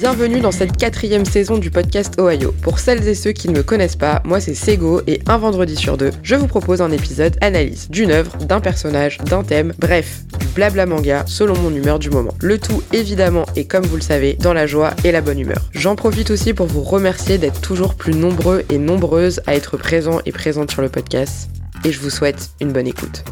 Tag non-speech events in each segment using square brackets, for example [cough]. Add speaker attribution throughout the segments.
Speaker 1: Bienvenue dans cette quatrième saison du podcast Ohio. Pour celles et ceux qui ne me connaissent pas, moi c'est Sego et un vendredi sur deux, je vous propose un épisode analyse d'une œuvre, d'un personnage, d'un thème, bref, du blabla manga selon mon humeur du moment. Le tout évidemment et comme vous le savez, dans la joie et la bonne humeur. J'en profite aussi pour vous remercier d'être toujours plus nombreux et nombreuses à être présents et présentes sur le podcast et je vous souhaite une bonne écoute.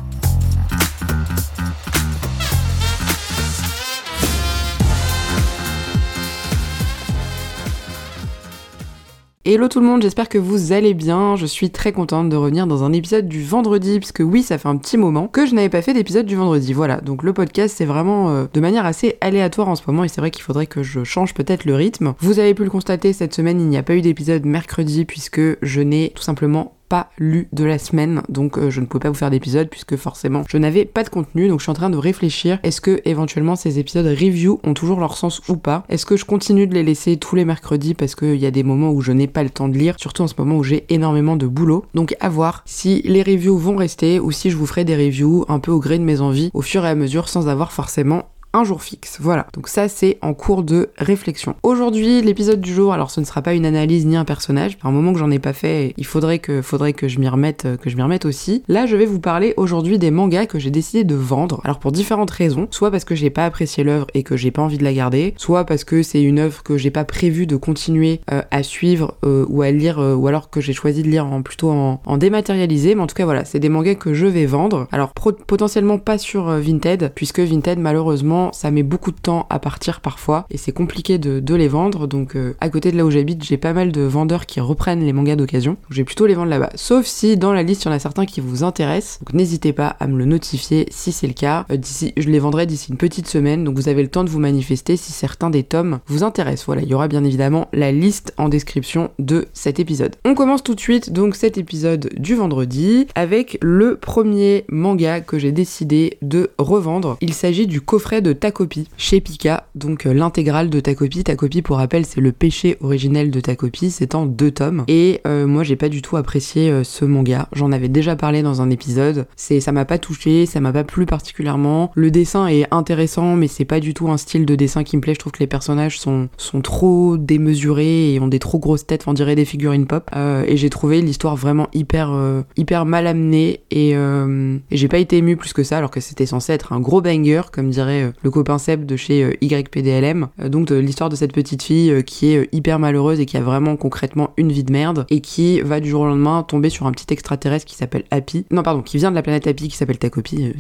Speaker 1: Hello tout le monde, j'espère que vous allez bien. Je suis très contente de revenir dans un épisode du vendredi, puisque oui, ça fait un petit moment que je n'avais pas fait d'épisode du vendredi. Voilà, donc le podcast c'est vraiment euh, de manière assez aléatoire en ce moment, et c'est vrai qu'il faudrait que je change peut-être le rythme. Vous avez pu le constater, cette semaine il n'y a pas eu d'épisode mercredi, puisque je n'ai tout simplement pas lu de la semaine, donc euh, je ne pouvais pas vous faire d'épisode puisque forcément je n'avais pas de contenu, donc je suis en train de réfléchir, est-ce que éventuellement ces épisodes review ont toujours leur sens ou pas? Est-ce que je continue de les laisser tous les mercredis parce qu'il y a des moments où je n'ai pas le temps de lire, surtout en ce moment où j'ai énormément de boulot, donc à voir si les reviews vont rester ou si je vous ferai des reviews un peu au gré de mes envies au fur et à mesure sans avoir forcément un jour fixe. Voilà. Donc ça c'est en cours de réflexion. Aujourd'hui, l'épisode du jour, alors ce ne sera pas une analyse ni un personnage. Un moment que j'en ai pas fait, il faudrait que faudrait que je m'y remette que je m'y remette aussi. Là, je vais vous parler aujourd'hui des mangas que j'ai décidé de vendre. Alors pour différentes raisons, soit parce que j'ai pas apprécié l'œuvre et que j'ai pas envie de la garder, soit parce que c'est une œuvre que j'ai pas prévu de continuer euh, à suivre euh, ou à lire euh, ou alors que j'ai choisi de lire en plutôt en, en, dématérialisé, mais en tout cas voilà, c'est des mangas que je vais vendre. Alors potentiellement pas sur Vinted puisque Vinted malheureusement ça met beaucoup de temps à partir parfois et c'est compliqué de, les vendre. Donc euh, à côté de là où j'habite, j'ai pas mal de vendeurs qui reprennent les mangas d'occasion. Je vais plutôt les vendre là-bas. Sauf si dans la liste il y en a certains qui vous intéressent. Donc n'hésitez pas à me le notifier si c'est le cas. Euh, d'ici, je les vendrai d'ici une petite semaine. Donc vous avez le temps de vous manifester si certains des tomes vous intéressent. Voilà, il y aura bien évidemment la liste en description de cet épisode. On commence tout de suite donc cet épisode du vendredi avec le premier manga que j'ai décidé de revendre. Il s'agit du coffret de Takopi chez Pika, donc euh, l'intégrale de Takopi. Takopi, pour rappel, c'est le péché originel de Takopi, c'est en deux tomes. Et euh, moi, j'ai pas du tout apprécié euh, ce manga. J'en avais déjà parlé dans un épisode. C'est, ça m'a pas touché, ça m'a pas plu particulièrement. Le dessin est intéressant, mais c'est pas du tout un style de dessin qui me plaît. Je trouve que les personnages sont, sont trop démesurés et ont des trop grosses têtes, on dirait des figurines pop. et j'ai trouvé l'histoire vraiment hyper, hyper mal amenée et, et j'ai pas été ému plus que ça, alors que c'était censé être un gros banger, comme dirait le copain Seb de chez euh, YPDLM, euh, donc l'histoire de cette petite fille euh, qui est hyper malheureuse et qui a vraiment concrètement une vie de merde et qui va du jour au lendemain tomber sur un petit extraterrestre qui s'appelle Happy. Non, pardon, qui vient de la planète Happy qui s'appelle Takopi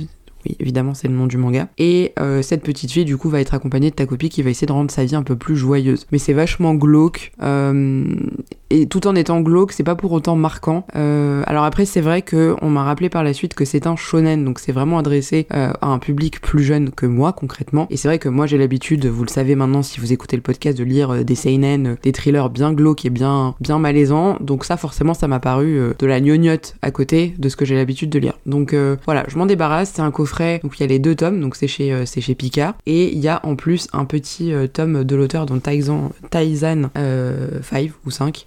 Speaker 1: oui, évidemment, c'est le nom du manga. Et cette petite fille, du coup, va être accompagnée de Takopi qui va essayer de rendre sa vie un peu plus joyeuse. Mais c'est vachement glauque. Euh, et tout en étant glauque, c'est pas pour autant marquant. Euh, alors après, c'est vrai que on m'a rappelé par la suite que c'est un shonen, donc c'est vraiment adressé euh, à un public plus jeune que moi concrètement. Et c'est vrai que moi j'ai l'habitude, vous le savez maintenant si vous écoutez le podcast, de lire euh, des seinen, des thrillers bien glauques et bien bien malaisants. Donc ça forcément, ça m'a paru de la gnognotte à côté de ce que j'ai l'habitude de lire. Donc voilà, je m'en débarrasse. C'est un coffret, donc il y a les deux tomes, donc c'est chez c'est chez Pika, et il y a en plus un petit tome de l'auteur dont Taizan Taizan 5 ou 5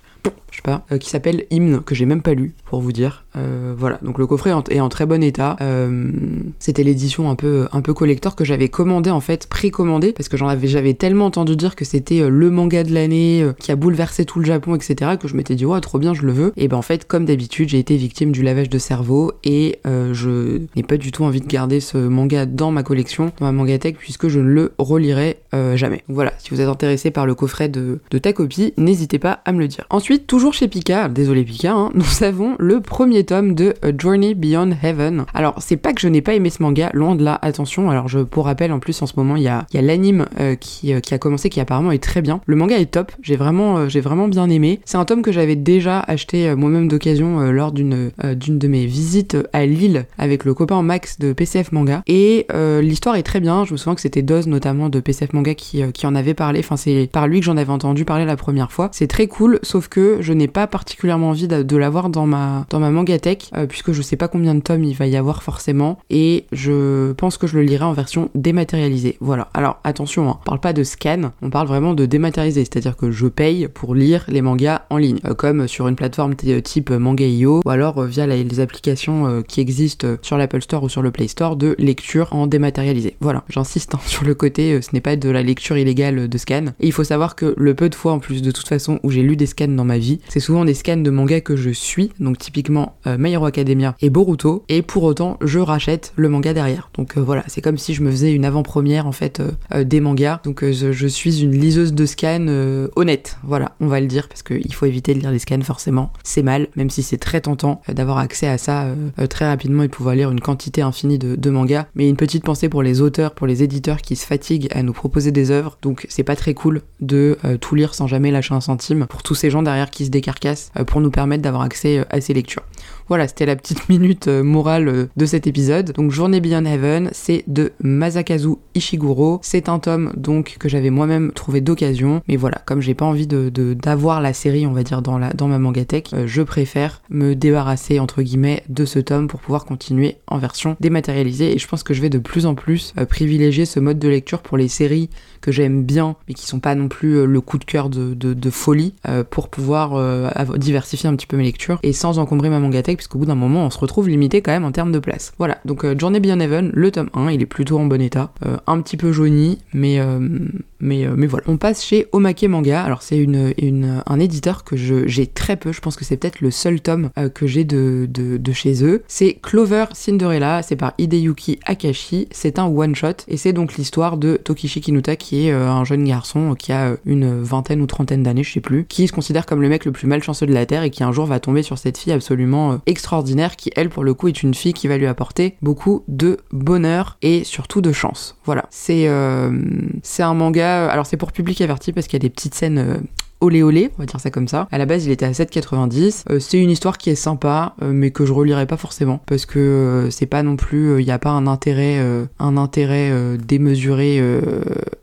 Speaker 1: je sais pas, euh, qui s'appelle Hymne, que j'ai même pas lu, pour vous dire. Euh, voilà, donc le coffret est en très bon état. Euh, c'était l'édition un peu, un peu collector que j'avais commandé en fait, précommandé, parce que j'en avais, j'avais tellement entendu dire que c'était le manga de l'année, qui a bouleversé tout le Japon, etc., que je m'étais dit, ouais, trop bien, je le veux. Et ben en fait, comme d'habitude, j'ai été victime du lavage de cerveau et je n'ai pas du tout envie de garder ce manga dans ma collection, dans ma mangatech, puisque je ne le relirai jamais. voilà, si vous êtes intéressé par le coffret de, ta copie, n'hésitez pas à me le dire. Ensuite, toujours Toujours chez Pika, désolé Pika, hein, nous avons le premier tome de A Journey Beyond Heaven. Alors, c'est pas que je n'ai pas aimé ce manga, loin de là, attention. Alors, je, pour rappel, en plus, en ce moment, il y a, l'anime euh, qui, euh, qui, a commencé, qui apparemment est très bien. Le manga est top, j'ai vraiment, euh, vraiment bien aimé. C'est un tome que j'avais déjà acheté moi-même d'occasion lors d'une de mes visites à Lille avec le copain Max de PCF Manga. Et l'histoire est très bien, je me souviens que c'était Doz notamment de PCF Manga qui, qui en avait parlé. Enfin, c'est par lui que j'en avais entendu parler la première fois. C'est très cool, sauf que je n'ai pas particulièrement envie de, l'avoir dans ma, dans ma Mangatech, puisque je sais pas combien de tomes il va y avoir forcément, et je pense que je le lirai en version dématérialisée. Voilà. Alors attention, hein, on parle pas de scan, on parle vraiment de dématérialisé, c'est-à-dire que je paye pour lire les mangas en ligne, comme sur une plateforme type Manga.io, ou alors via les applications qui existent sur l'Apple Store ou sur le Play Store de lecture en dématérialisé. Voilà, j'insiste hein, [laughs] sur le côté, ce n'est pas de la lecture illégale de scan. Et il faut savoir que le peu de fois en plus de toute façon où j'ai lu des scans dans ma vie, c'est souvent des scans de mangas que je suis, donc typiquement euh, My Academia et Boruto, et pour autant je rachète le manga derrière. Donc euh, voilà, c'est comme si je me faisais une avant-première en fait euh, des mangas. Donc je, suis une liseuse de scans honnête, voilà, on va le dire, parce qu'il faut éviter de lire les scans forcément. C'est mal, même si c'est très tentant d'avoir accès à ça très rapidement et de pouvoir lire une quantité infinie de, de mangas. Mais une petite pensée pour les auteurs, pour les éditeurs qui se fatiguent à nous proposer des œuvres. Donc c'est pas très cool de tout lire sans jamais lâcher un centime pour tous ces gens derrière qui se décarcassent euh, pour nous permettre d'avoir accès euh, à ces lectures. Voilà, c'était la petite [laughs] minute euh, morale de cet épisode. Donc Journée Beyond Heaven, c'est de Masakazu Ishiguro. C'est un tome donc que j'avais moi-même trouvé d'occasion. Mais voilà, comme j'ai pas envie de d'avoir la série, on va dire, dans, la, dans ma mangatech, je préfère me débarrasser entre guillemets de ce tome pour pouvoir continuer en version dématérialisée. Et je pense que je vais de plus en plus privilégier ce mode de lecture pour les séries que j'aime bien, mais qui sont pas non plus le coup de cœur de, de, folie euh, pour pouvoir euh, diversifier un petit peu mes lectures et sans encombrer ma mangatech, puisqu'au bout d'un moment, on se retrouve limité quand même en termes de place. Voilà, donc euh, Journey Beyond Heaven, le tome 1, il est plutôt en bon état, un petit peu jauni, mais, mais, mais voilà. On passe chez Omake Manga, alors c'est une, une, un éditeur que j'ai très peu, je pense que c'est peut-être le seul tome que j'ai de, de, de, chez eux. C'est Clover Cinderella, c'est par Hideyuki Akashi, c'est un one-shot, et c'est donc l'histoire de Tokishi Kinuta, qui est un jeune garçon qui a une vingtaine ou trentaine d'années, je sais plus, qui se considère comme le mec le plus malchanceux de la Terre et qui un jour va tomber sur cette fille absolument euh, extraordinaire qui, elle, pour le coup, est une fille qui va lui apporter beaucoup de bonheur et surtout de chance. Voilà. C'est euh, c'est un manga, alors c'est pour public averti parce qu'il y a des petites scènes euh, olé olé, on va dire ça comme ça. À la base, il était à 7,90. c'est une histoire qui est sympa, mais que je relirai pas forcément parce que c'est pas non plus, il n'y a pas un intérêt, un intérêt démesuré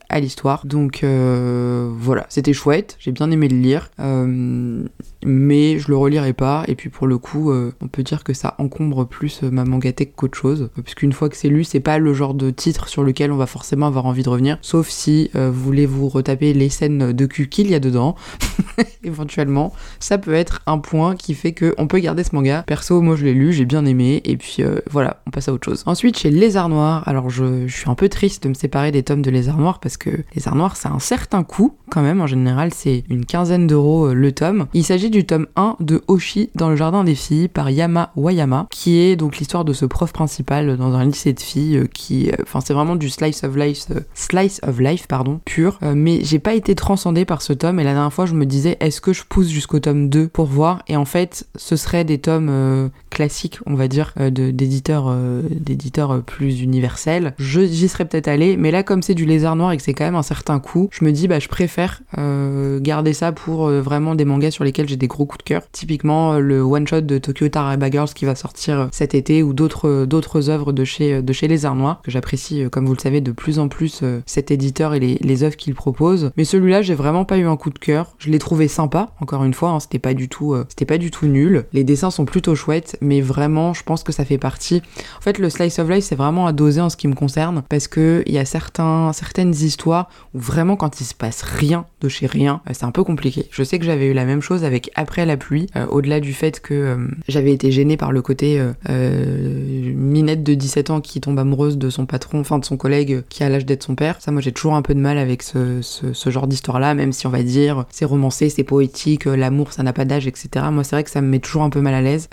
Speaker 1: à l'histoire. Donc euh, voilà, c'était chouette, j'ai bien aimé le lire, euh, mais je le relirai pas. Et puis pour le coup, euh, on peut dire que ça encombre plus ma mangatech qu'autre chose, puisqu'une fois que c'est lu, c'est pas le genre de titre sur lequel on va forcément avoir envie de revenir, sauf si vous voulez vous retaper les scènes de cul qu'il y a dedans. [laughs] Éventuellement, ça peut être un point qui fait que on peut garder ce manga. Perso, moi je l'ai lu, j'ai bien aimé, et puis voilà, on passe à autre chose. Ensuite, chez Lézard Noir, alors je, suis un peu triste de me séparer des tomes de Lézard Noir parce que les arts noirs, c'est un certain coût quand même. En général, c'est une quinzaine d'euros euh, le tome. Il s'agit du tome 1 de Oshi dans le jardin des filles par Yama Wayama, qui est donc l'histoire de ce prof principal dans un lycée de filles euh, qui, euh, enfin, c'est vraiment du slice of life, slice of life, pardon, pur. mais j'ai pas été transcendée par ce tome et la dernière je me disais, est-ce que je pousse jusqu'au tome 2 pour voir? Et en fait, ce serait des tomes classiques, on va dire, d'éditeurs, d'éditeurs plus universels. J'y serais peut-être allé, mais là, comme c'est du lézard noir et que c'est quand même un certain coût, je me dis bah je préfère euh, garder ça pour euh, vraiment des mangas sur lesquels j'ai des gros coups de cœur. Typiquement euh, le one shot de Tokyo Taraba Girls qui va sortir cet été ou d'autres œuvres de chez de chez Les Arts Noirs que j'apprécie comme vous le savez de plus en plus cet éditeur et les, les œuvres qu'il propose. Mais celui-là j'ai vraiment pas eu un coup de cœur. Je l'ai trouvé sympa encore une fois. Hein, c'était pas du tout c'était pas du tout nul. Les dessins sont plutôt chouettes mais vraiment je pense que ça fait partie. En fait le slice of life c'est vraiment à doser en ce qui me concerne parce que il y a certains certaines histoires où vraiment quand il se passe rien de chez rien, euh, c'est un peu compliqué. Je sais que j'avais eu la même chose avec Après la pluie, euh, au-delà du fait que euh, j'avais été gênée par le côté minette de 17 ans qui tombe amoureuse de son patron, enfin de son collègue qui a l'âge d'être son père. Ça, moi j'ai toujours un peu de mal avec ce genre d'histoire-là, même si on va dire c'est romancé, c'est poétique, l'amour ça n'a pas d'âge, etc. Moi c'est vrai que ça me met toujours un peu mal à l'aise.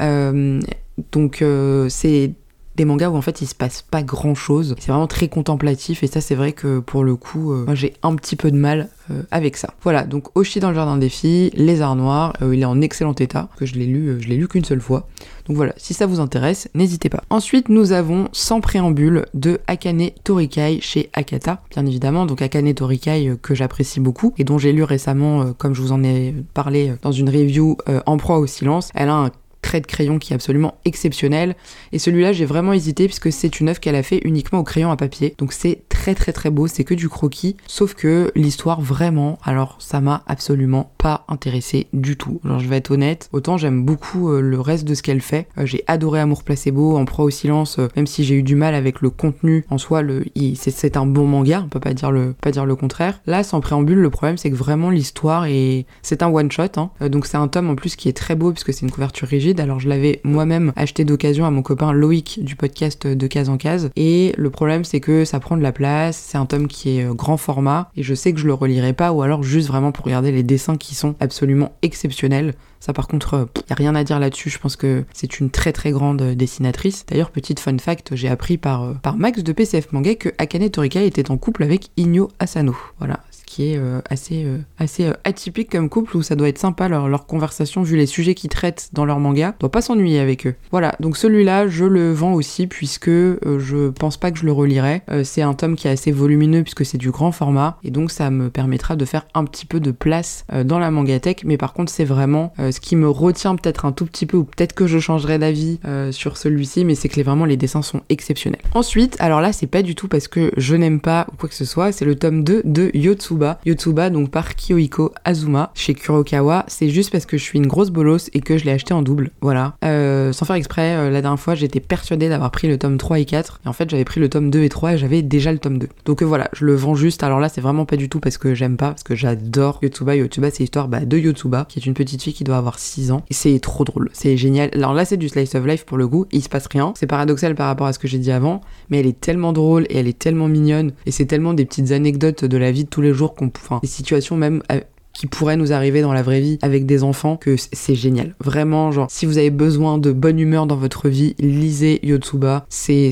Speaker 1: donc c'est des mangas où en fait il se passe pas grand chose. C'est vraiment très contemplatif et ça c'est vrai que pour le coup, euh, moi j'ai un petit peu de mal euh, avec ça. Voilà, donc Oshi dans le jardin des filles, Les Arts Noirs, euh, il est en excellent état, que je l'ai lu, je l'ai lu qu'une seule fois. Donc voilà, si ça vous intéresse, n'hésitez pas. Ensuite, nous avons Sans préambule de Akane Torikai chez Akata, bien évidemment. Donc Akane Torikai que j'apprécie beaucoup et dont j'ai lu récemment, comme je vous en ai parlé dans une review En proie au silence. Elle a un de crayon qui est absolument exceptionnel. Et celui-là, j'ai vraiment hésité puisque c'est une œuvre qu'elle a fait uniquement au crayon à papier. Donc c'est très très très beau, c'est que du croquis. Sauf que l'histoire, vraiment, alors ça m'a absolument pas intéressé du tout. Genre, je vais être honnête, autant j'aime beaucoup euh, le reste de ce qu'elle fait. Euh, j'ai adoré Amour Placebo, En proie au silence, euh, même si j'ai eu du mal avec le contenu en soi, le, c'est un bon manga, on peut pas dire le, pas dire le contraire. Là, sans préambule, le problème c'est que vraiment l'histoire est. C'est un one-shot, hein. donc c'est un tome en plus qui est très beau puisque c'est une couverture rigide. Alors je l'avais moi-même acheté d'occasion à mon copain Loïc du podcast de case en case. Et le problème c'est que ça prend de la place, c'est un tome qui est grand format et je sais que je le relirai pas ou alors juste vraiment pour regarder les dessins qui sont absolument exceptionnels. Ça par contre, il y a rien à dire là-dessus, je pense que c'est une très très grande dessinatrice. D'ailleurs, petite fun fact, j'ai appris par, euh, par Max de PCF Manga que Akane Torika était en couple avec Inyo Asano. Voilà, qui est euh, assez, euh, assez euh, atypique comme couple où ça doit être sympa leur, leur conversation vu les sujets qu'ils traitent dans leur manga. doit pas s'ennuyer avec eux. Voilà, donc celui-là, je le vends aussi puisque je pense pas que je le relirai. c'est un tome qui est assez volumineux puisque c'est du grand format et donc ça me permettra de faire un petit peu de place dans la mangatech. Mais par contre, c'est vraiment ce qui me retient peut-être un tout petit peu ou peut-être que je changerai d'avis sur celui-ci, mais c'est que les, vraiment les dessins sont exceptionnels. Ensuite, alors là, c'est pas du tout parce que je n'aime pas ou quoi que ce soit, c'est le tome 2 de Yotsuba Yotsuba. donc par Kiyohiko Azuma chez Kurokawa. C'est juste parce que je suis une grosse bolosse et que je l'ai acheté en double. Voilà. Euh, sans faire exprès, euh, la dernière fois, j'étais persuadée d'avoir pris le tome 3 et 4. Et en fait, j'avais pris le tome 2 et 3 et j'avais déjà le tome 2. Donc euh, voilà, je le vends juste. Alors là, c'est vraiment pas du tout parce que j'aime pas, parce que j'adore Yotsuba. Yotsuba, c'est l'histoire bah, de Yotsuba, qui est une petite fille qui doit avoir 6 ans. Et c'est trop drôle. C'est génial. Alors là, c'est du slice of life pour le goût. Il se passe rien. C'est paradoxal par rapport à ce que j'ai dit avant. Mais elle est tellement drôle et elle est tellement mignonne. Et c'est tellement des petites anecdotes de la vie de tous les jours des situations même euh, qui pourraient nous arriver dans la vraie vie avec des enfants, que c'est génial. Vraiment, genre, si vous avez besoin de bonne humeur dans votre vie, lisez Yotsuba, c'est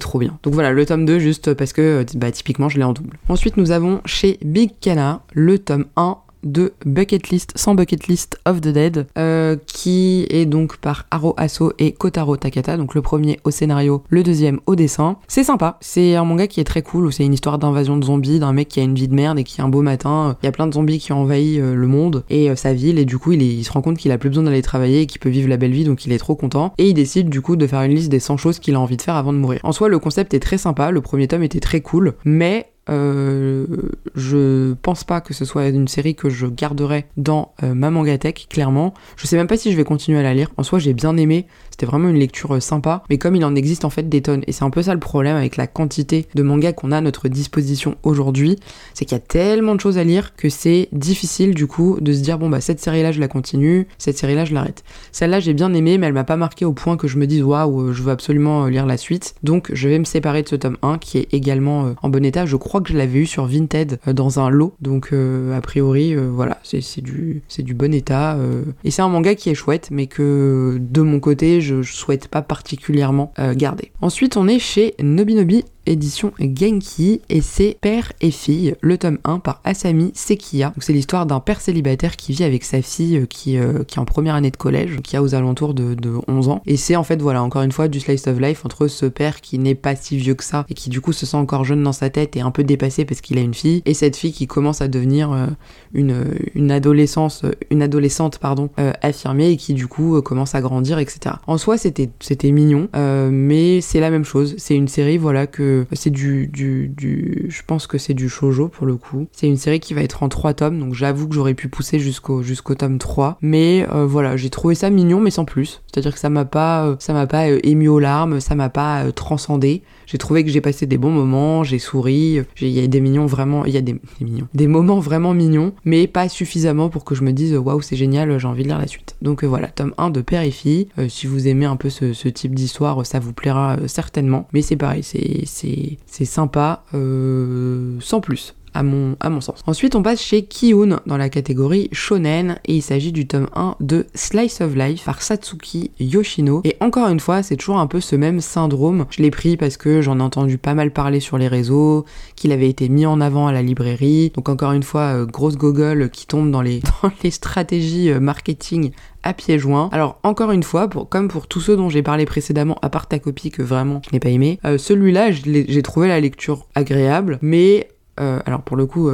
Speaker 1: trop bien. Donc voilà, le tome 2 juste parce que euh, bah, typiquement je l'ai en double. Ensuite, nous avons chez Big Kana le tome 1 de Bucket List, sans Bucket List of the Dead, euh, qui est donc par Haro Aso et Kotaro Takata, donc le premier au scénario, le deuxième au dessin. C'est sympa, c'est un manga qui est très cool, où c'est une histoire d'invasion de zombies, d'un mec qui a une vie de merde et qui un beau matin, il y a plein de zombies qui ont envahi euh, le monde et euh, sa ville, et du coup il, il se rend compte qu'il a plus besoin d'aller travailler et qu'il peut vivre la belle vie, donc il est trop content, et il décide du coup de faire une liste des 100 choses qu'il a envie de faire avant de mourir. En soi, le concept est très sympa, le premier tome était très cool, mais euh, je pense pas que ce soit une série que je garderai dans euh, ma mangatech, clairement. Je sais même pas si je vais continuer à la lire. En soi, j'ai bien aimé. C'était vraiment une lecture euh, sympa. Mais comme il en existe en fait des tonnes, et c'est un peu ça le problème avec la quantité de mangas qu'on a à notre disposition aujourd'hui, c'est qu'il y a tellement de choses à lire que c'est difficile du coup de se dire bon bah cette série-là je la continue, cette série-là je l'arrête. Celle-là j'ai bien aimé, mais elle m'a pas marqué au point que je me dise waouh, je veux absolument lire la suite. Donc je vais me séparer de ce tome 1 qui est également en bon état. Je crois que je l'avais eu sur Vinted euh, dans un lot. Donc euh, a priori, euh, voilà, c'est du, du bon état. et c'est un manga qui est chouette, mais que de mon côté, je, souhaite pas particulièrement garder. Ensuite, on est chez Nobinobi édition Genki et c'est Père et fille, le tome 1 par Asami Sekiya. C'est l'histoire d'un père célibataire qui vit avec sa fille euh, qui, euh, qui est en première année de collège, qui a aux alentours de, 11 ans. Et c'est en fait, voilà, encore une fois, du slice of life entre ce père qui n'est pas si vieux que ça et qui du coup se sent encore jeune dans sa tête et un peu dépassé parce qu'il a une fille, et cette fille qui commence à devenir euh, une, une adolescence, une adolescente, pardon, affirmée et qui du coup commence à grandir, etc. En soi, c'était mignon, mais c'est la même chose. C'est une série, voilà, que c'est du, du, je pense que c'est du shojo pour le coup. C'est une série qui va être en trois tomes, donc j'avoue que j'aurais pu pousser jusqu'au jusqu'au tome 3. Mais euh, voilà, j'ai trouvé ça mignon, mais sans plus. C'est-à-dire que ça m'a pas, euh, m'a pas euh, ému aux larmes, ça m'a pas transcendé. J'ai trouvé que j'ai passé des bons moments, j'ai souri. Il y a des mignons vraiment, il des, mignons, moments vraiment mignons, mais pas suffisamment pour que je me dise waouh c'est génial, j'ai envie de lire la suite. Donc voilà, tome 1 de Père et Fille. si vous aimez un peu ce type d'histoire, ça vous plaira certainement. Mais c'est pareil, c'est c'est sympa, euh, sans plus. À mon, sens. Ensuite, on passe chez Kiun dans la catégorie shonen et il s'agit du tome 1 de Slice of Life par Satsuki Yoshino. Et encore une fois, c'est toujours un peu ce même syndrome. Je l'ai pris parce que j'en ai entendu pas mal parler sur les réseaux, qu'il avait été mis en avant à la librairie. Donc encore une fois, euh, grosse gogole qui tombe dans les, [laughs] stratégies euh, marketing à pieds joints. Alors encore une fois, comme pour tous ceux dont j'ai parlé précédemment, à part ta copie que vraiment je n'ai pas aimé, euh, celui-là j'ai trouvé la lecture agréable, mais alors pour le coup,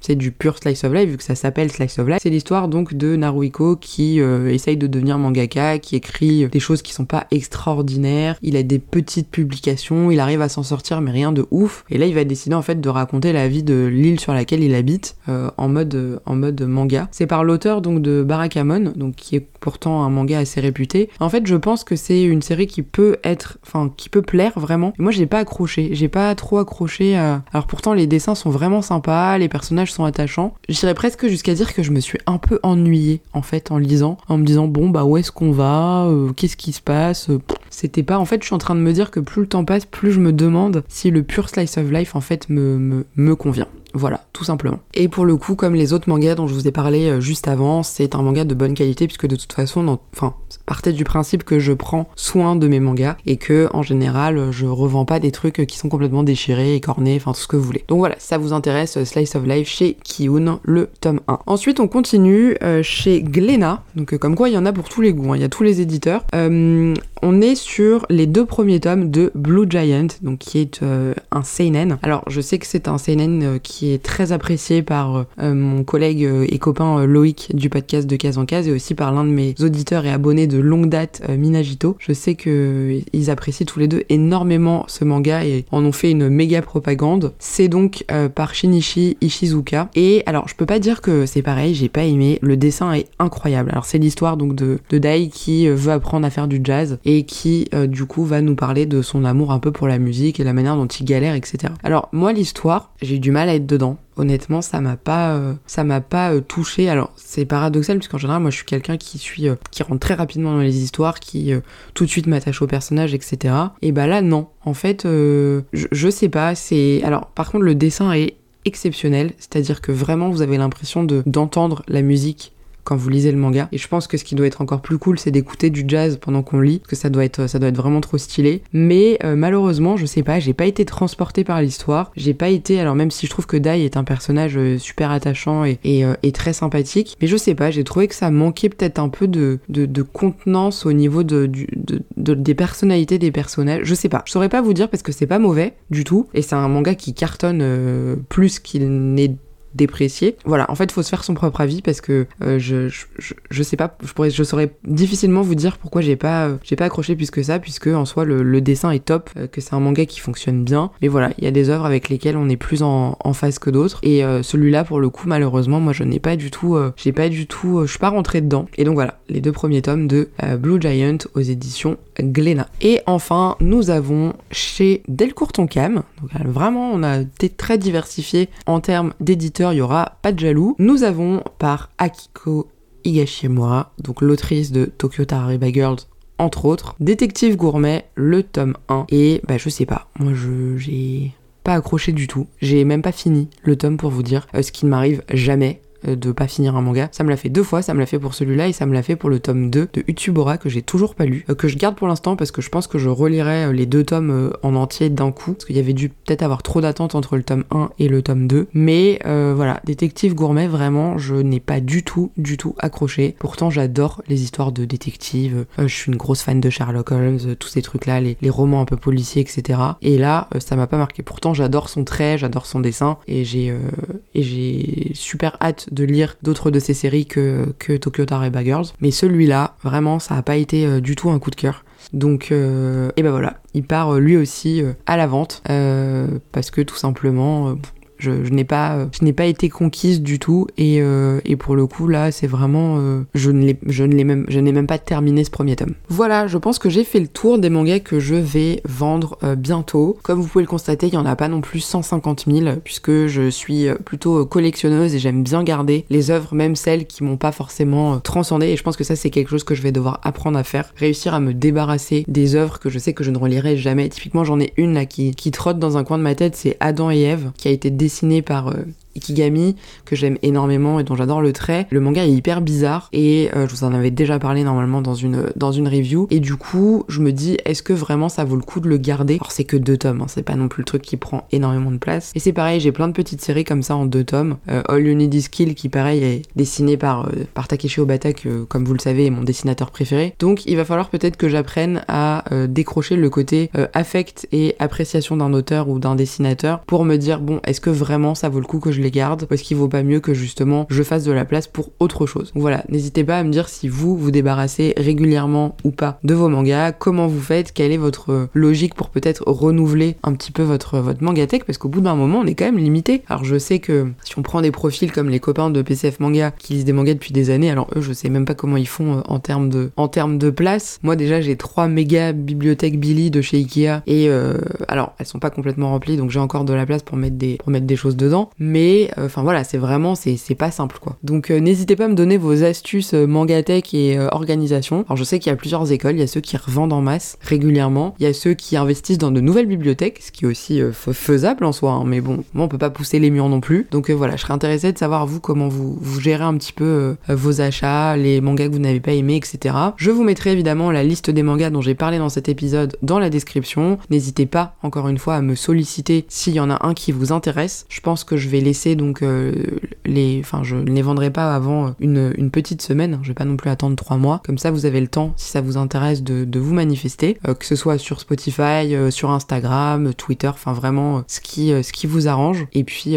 Speaker 1: c'est du pur slice of life vu que ça s'appelle slice of life. C'est l'histoire donc de Naruhiko qui essaye de devenir mangaka, qui écrit des choses qui sont pas extraordinaires. Il a des petites publications, il arrive à s'en sortir mais rien de ouf. Et là, il va décider en fait de raconter la vie de l'île sur laquelle il habite en mode en mode manga. C'est par l'auteur donc de Barakamon, donc qui est pourtant un manga assez réputé. En fait, je pense que c'est une série qui peut être, enfin, qui peut plaire vraiment. moi, j'ai pas accroché, j'ai pas trop accroché. À... Alors pourtant, les dessins sont vraiment sympas, les personnages sont attachants. J'irais presque jusqu'à dire que je me suis un peu ennuyée en fait en lisant, en me disant bon bah où est-ce qu'on va, euh, qu'est-ce qui se passe. C'était pas. En fait, je suis en train de me dire que plus le temps passe, plus je me demande si le pur slice of life en fait me, me, me convient. Voilà, tout simplement. Et pour le coup, comme les autres mangas dont je vous ai parlé euh, juste avant, c'est un manga de bonne qualité puisque de toute façon, enfin, partez du principe que je prends soin de mes mangas et que en général, je revends pas des trucs qui sont complètement déchirés, écornés, enfin tout ce que vous voulez. Donc voilà, ça vous intéresse, euh, Slice of Life chez Kiun, le tome 1. Ensuite, on continue euh, chez Glénat, donc comme quoi il y en a pour tous les goûts, hein. il y a tous les éditeurs. On est sur les deux premiers tomes de Blue Giant, donc qui est un seinen. Alors je sais que c'est un seinen qui est très apprécié par euh, mon collègue euh, et copain euh, Loïc du podcast de Case en Case et aussi par l'un de mes auditeurs et abonnés de longue date, Minagito. Je sais que ils apprécient tous les deux énormément ce manga et en ont fait une méga propagande. C'est donc par Shinichi Ishizuka. Et alors, je peux pas dire que c'est pareil, j'ai pas aimé. Le dessin est incroyable. Alors, c'est l'histoire donc de, Dai qui veut apprendre à faire du jazz qui du coup va nous parler de son amour un peu pour la musique et la manière dont il galère, etc. Alors, moi, l'histoire, j'ai eu du mal à être dedans. Honnêtement, ça m'a pas, euh, ça m'a pas euh, touché. Alors, c'est paradoxal puisqu'en général, moi, je suis quelqu'un qui suis, euh, qui rentre très rapidement dans les histoires, qui tout de suite m'attache au personnage, etc. Et bah là, non. En fait, je, je sais pas. C'est, alors, par contre, le dessin est exceptionnel, c'est-à-dire que vraiment, vous avez l'impression de d'entendre la musique quand vous lisez le manga. Et je pense que ce qui doit être encore plus cool, c'est d'écouter du jazz pendant qu'on lit, parce que ça doit être, vraiment trop stylé. Mais euh, malheureusement, je sais pas, j'ai pas été transporté par l'histoire. J'ai pas été, alors même si je trouve que Dai est un personnage euh, super attachant et, euh, et, très sympathique, mais je sais pas, j'ai trouvé que ça manquait peut-être un peu de, contenance au niveau de, de, des personnalités des personnages. Je sais pas, je saurais pas vous dire parce que c'est pas mauvais du tout, et c'est un manga qui cartonne plus qu'il n'est déprécié. Voilà, en fait, faut se faire son propre avis parce que euh, je, je, je, sais pas, je pourrais, je saurais difficilement vous dire pourquoi j'ai pas, euh, j'ai pas accroché plus que ça, puisque en soi le, dessin est top, euh, que c'est un manga qui fonctionne bien. Mais voilà, il y a des œuvres avec lesquelles on est plus en, en phase que d'autres. Et celui-là, pour le coup, malheureusement, moi, je n'ai pas du tout, j'ai pas du tout, je suis pas rentrée dedans. Et donc voilà, les deux premiers tomes de Blue Giant aux éditions Glénat. Et enfin, nous avons chez Delcourt Tonkam, donc vraiment, on a été très diversifié en termes d'éditeurs il y aura pas de jaloux. Nous avons par Akiko Higashimura, donc l'autrice de Tokyo Tarariba Girls entre autres, Détective Gourmet, le tome 1, et bah je sais pas, moi je j'ai pas accroché du tout, j'ai même pas fini le tome pour vous dire, euh, ce qui ne m'arrive jamais, de pas finir un manga. Ça me l'a fait deux fois, ça me l'a fait pour celui-là et ça me l'a fait pour le tome 2 de Utubora que j'ai toujours pas lu, euh, que je garde pour l'instant parce que je pense que je relirai euh, les deux tomes en entier d'un coup, parce qu'il y avait dû peut-être avoir trop d'attente entre le tome 1 et le tome 2. Mais voilà, Détective Gourmet, vraiment, je n'ai pas du tout, du tout accroché. Pourtant, j'adore les histoires de détectives, je suis une grosse fan de Sherlock Holmes, tous ces trucs-là, les, les, romans un peu policiers, etc. Et là, ça m'a pas marqué. Pourtant, j'adore son trait, j'adore son dessin et j'ai et j'ai super hâte de lire d'autres de ces séries que, que Tokyo Tareba Girls. Mais celui-là, vraiment, ça n'a pas été euh, du tout un coup de cœur. Donc, euh, et ben voilà, il part euh, lui aussi à la vente parce que tout simplement, je, n'ai pas, je n'ai pas été conquise du tout et, euh, pour le coup là, c'est vraiment, euh, je ne l'ai, je ne l'ai même, je n'ai même pas terminé ce premier tome. Voilà, je pense que j'ai fait le tour des mangas que je vais vendre euh, bientôt. Comme vous pouvez le constater, il y en a pas non plus 150 000 puisque je suis plutôt collectionneuse et j'aime bien garder les œuvres, même celles qui m'ont pas forcément transcendé. Et je pense que ça c'est quelque chose que je vais devoir apprendre à faire, réussir à me débarrasser des œuvres que je sais que je ne relirai jamais. Typiquement, j'en ai une là qui, qui trotte dans un coin de ma tête, c'est Adam et Ève qui a été dessiné par euh, Ikigami, que j'aime énormément et dont j'adore le trait. Le manga est hyper bizarre et euh, je vous en avais déjà parlé normalement dans une, dans une review. Et du coup, je me dis, est-ce que vraiment ça vaut le coup de le garder? Alors c'est que deux tomes, hein, c'est pas non plus le truc qui prend énormément de place. Et c'est pareil, j'ai plein de petites séries comme ça en deux tomes. Euh, All You Need Is Kill qui pareil est dessiné par, euh, par Takeshi Obata, que comme vous le savez est mon dessinateur préféré. Donc il va falloir peut-être que j'apprenne à décrocher le côté affect et appréciation d'un auteur ou d'un dessinateur pour me dire, bon, est-ce que vraiment ça vaut le coup que je les garde Ou est-ce qu'il vaut pas mieux que justement je fasse de la place pour autre chose? Voilà, n'hésitez pas à me dire si vous vous débarrassez régulièrement ou pas de vos mangas, comment vous faites, quelle est votre logique pour peut-être renouveler un petit peu votre, votre mangatech, parce qu'au bout d'un moment, on est quand même limité. Alors je sais que si on prend des profils comme les copains de PCF Manga qui lisent des mangas depuis des années, alors eux, je sais même pas comment ils font euh, en termes de, place. Moi déjà, j'ai trois méga bibliothèques Billy de chez Ikea et euh, alors elles sont pas complètement remplies, donc j'ai encore de la place pour mettre des, pour mettre des choses dedans. Mais euh, enfin voilà, c'est vraiment, c'est, pas simple quoi. Donc n'hésitez pas à me donner vos astuces mangatech et organisation. Alors je sais qu'il y a plusieurs écoles, il y a ceux qui revendent en masse régulièrement, il y a ceux qui investissent dans de nouvelles bibliothèques, ce qui est aussi faisable en soi, hein. mais bon, moi on peut pas pousser les murs non plus. Donc voilà, je serais intéressée de savoir vous comment vous gérez un petit peu vos achats, les mangas que vous n'avez pas aimés, etc. Je vous mettrai évidemment la liste des mangas dont j'ai parlé dans cet épisode dans la description. N'hésitez pas, encore une fois, à me solliciter s'il y en a un qui vous intéresse. Je pense que je vais laisser donc euh, les... Enfin, je ne les vendrai pas avant une, une, petite semaine. Je vais pas non plus attendre trois mois. Comme ça, vous avez le temps, si ça vous intéresse, de, de vous manifester. Euh, que ce soit sur Spotify, euh, sur Instagram, Twitter, enfin vraiment ce, qui, ce qui vous arrange. Et puis,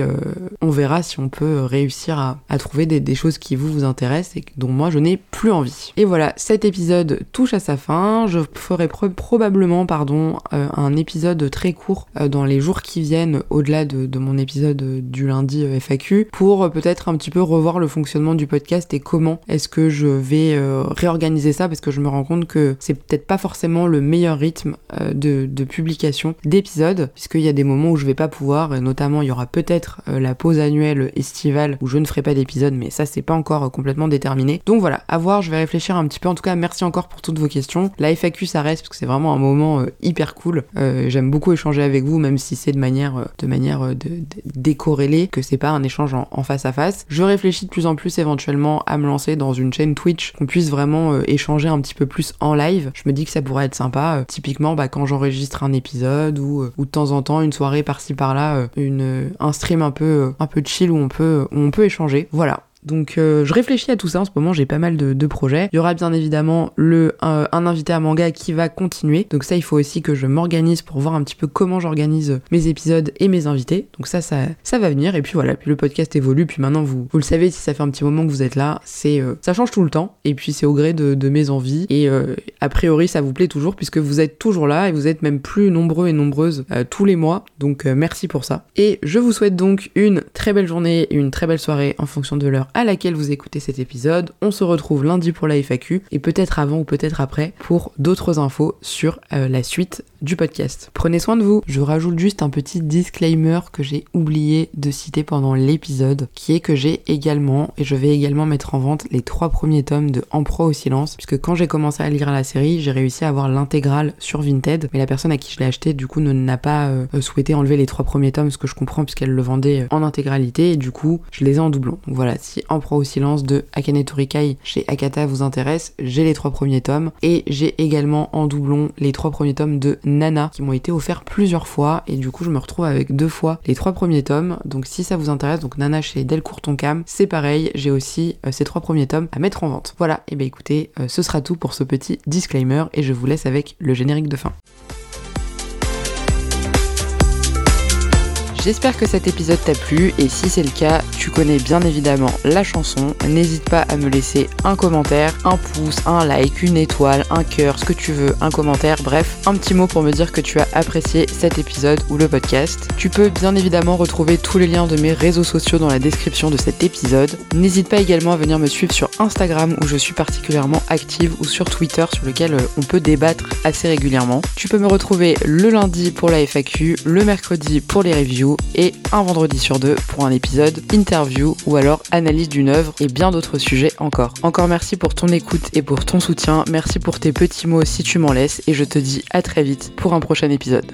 Speaker 1: on verra si on peut réussir à, à trouver des, des, choses qui vous, vous intéressent et dont moi, je n'ai plus envie. Et voilà, cet épisode touche à sa fin. Je ferai probablement, pardon, un épisode très court dans les jours qui viennent au-delà de, mon épisode du lundi euh, FAQ pour euh, peut-être un petit peu revoir le fonctionnement du podcast et comment est-ce que je vais euh, réorganiser ça parce que je me rends compte que c'est peut-être pas forcément le meilleur rythme de, publication d'épisodes puisqu'il y a des moments où je vais pas pouvoir et notamment il y aura peut-être la pause annuelle estivale où je ne ferai pas d'épisode mais ça c'est pas encore complètement déterminé. Donc voilà à voir je vais réfléchir un petit peu. En tout cas merci encore pour toutes vos questions. La FAQ ça reste parce que c'est vraiment un moment hyper cool. J'aime beaucoup échanger avec vous même si c'est de manière de manière décorrélée, c'est pas un échange en, face à face. Je réfléchis de plus en plus éventuellement à me lancer dans une chaîne Twitch, qu'on puisse vraiment euh, échanger un petit peu plus en live. Je me dis que ça pourrait être sympa. Euh, typiquement, bah, quand j'enregistre un épisode ou, ou de temps en temps une soirée par-ci par-là, une un stream un peu un peu chill où on peut où on peut échanger. Voilà. Donc euh, je réfléchis à tout ça en ce moment, j'ai pas mal de, projets. Il y aura bien évidemment le un, invité à manga qui va continuer. Donc ça il faut aussi que je m'organise pour voir un petit peu comment j'organise mes épisodes et mes invités. Donc ça ça ça va venir et puis voilà, puis le podcast évolue puis maintenant vous vous le savez si ça fait un petit moment que vous êtes là, c'est euh, ça change tout le temps et puis c'est au gré de, mes envies et euh, a priori ça vous plaît toujours puisque vous êtes toujours là et vous êtes même plus nombreux et nombreuses tous les mois. Donc merci pour ça. Et je vous souhaite donc une très belle journée une très belle soirée en fonction de l'heure à laquelle vous écoutez cet épisode. On se retrouve lundi pour la FAQ et peut-être avant ou peut-être après pour d'autres infos sur euh, la suite du podcast. Prenez soin de vous. Je rajoute juste un petit disclaimer que j'ai oublié de citer pendant l'épisode, qui est que j'ai également, et je vais également mettre en vente les trois premiers tomes de En proie au silence, puisque quand j'ai commencé à lire la série, j'ai réussi à avoir l'intégrale sur Vinted, mais la personne à qui je l'ai acheté du coup n'a pas euh, souhaité enlever les trois premiers tomes, ce que je comprends puisqu'elle le vendait euh, en intégralité, et du coup je les ai en doublon. Donc voilà, si En proie au silence de Akane Torikai chez Akata vous intéresse, j'ai les trois premiers tomes, et j'ai également en doublon les trois premiers tomes de Nana qui m'ont été offerts plusieurs fois et du coup je me retrouve avec deux fois les trois premiers tomes. Donc si ça vous intéresse, donc Nana chez Delcourt Toncam, c'est pareil, j'ai aussi euh, ces trois premiers tomes à mettre en vente. Voilà, et ben écoutez, euh, ce sera tout pour ce petit disclaimer et je vous laisse avec le générique de fin. J'espère que cet épisode t'a plu et si c'est le cas, tu connais bien évidemment la chanson. N'hésite pas à me laisser un commentaire, un pouce, un like, une étoile, un cœur, ce que tu veux, un commentaire, bref, un petit mot pour me dire que tu as apprécié cet épisode ou le podcast. Tu peux bien évidemment retrouver tous les liens de mes réseaux sociaux dans la description de cet épisode. N'hésite pas également à venir me suivre sur Instagram où je suis particulièrement active ou sur Twitter sur lequel euh, on peut débattre assez régulièrement. Tu peux me retrouver le lundi pour la FAQ, le mercredi pour les reviews et un vendredi sur deux pour un épisode interview ou alors analyse d'une œuvre et bien d'autres sujets encore. Encore merci pour ton écoute et pour ton soutien, merci pour tes petits mots si tu m'en laisses et je te dis à très vite pour un prochain épisode.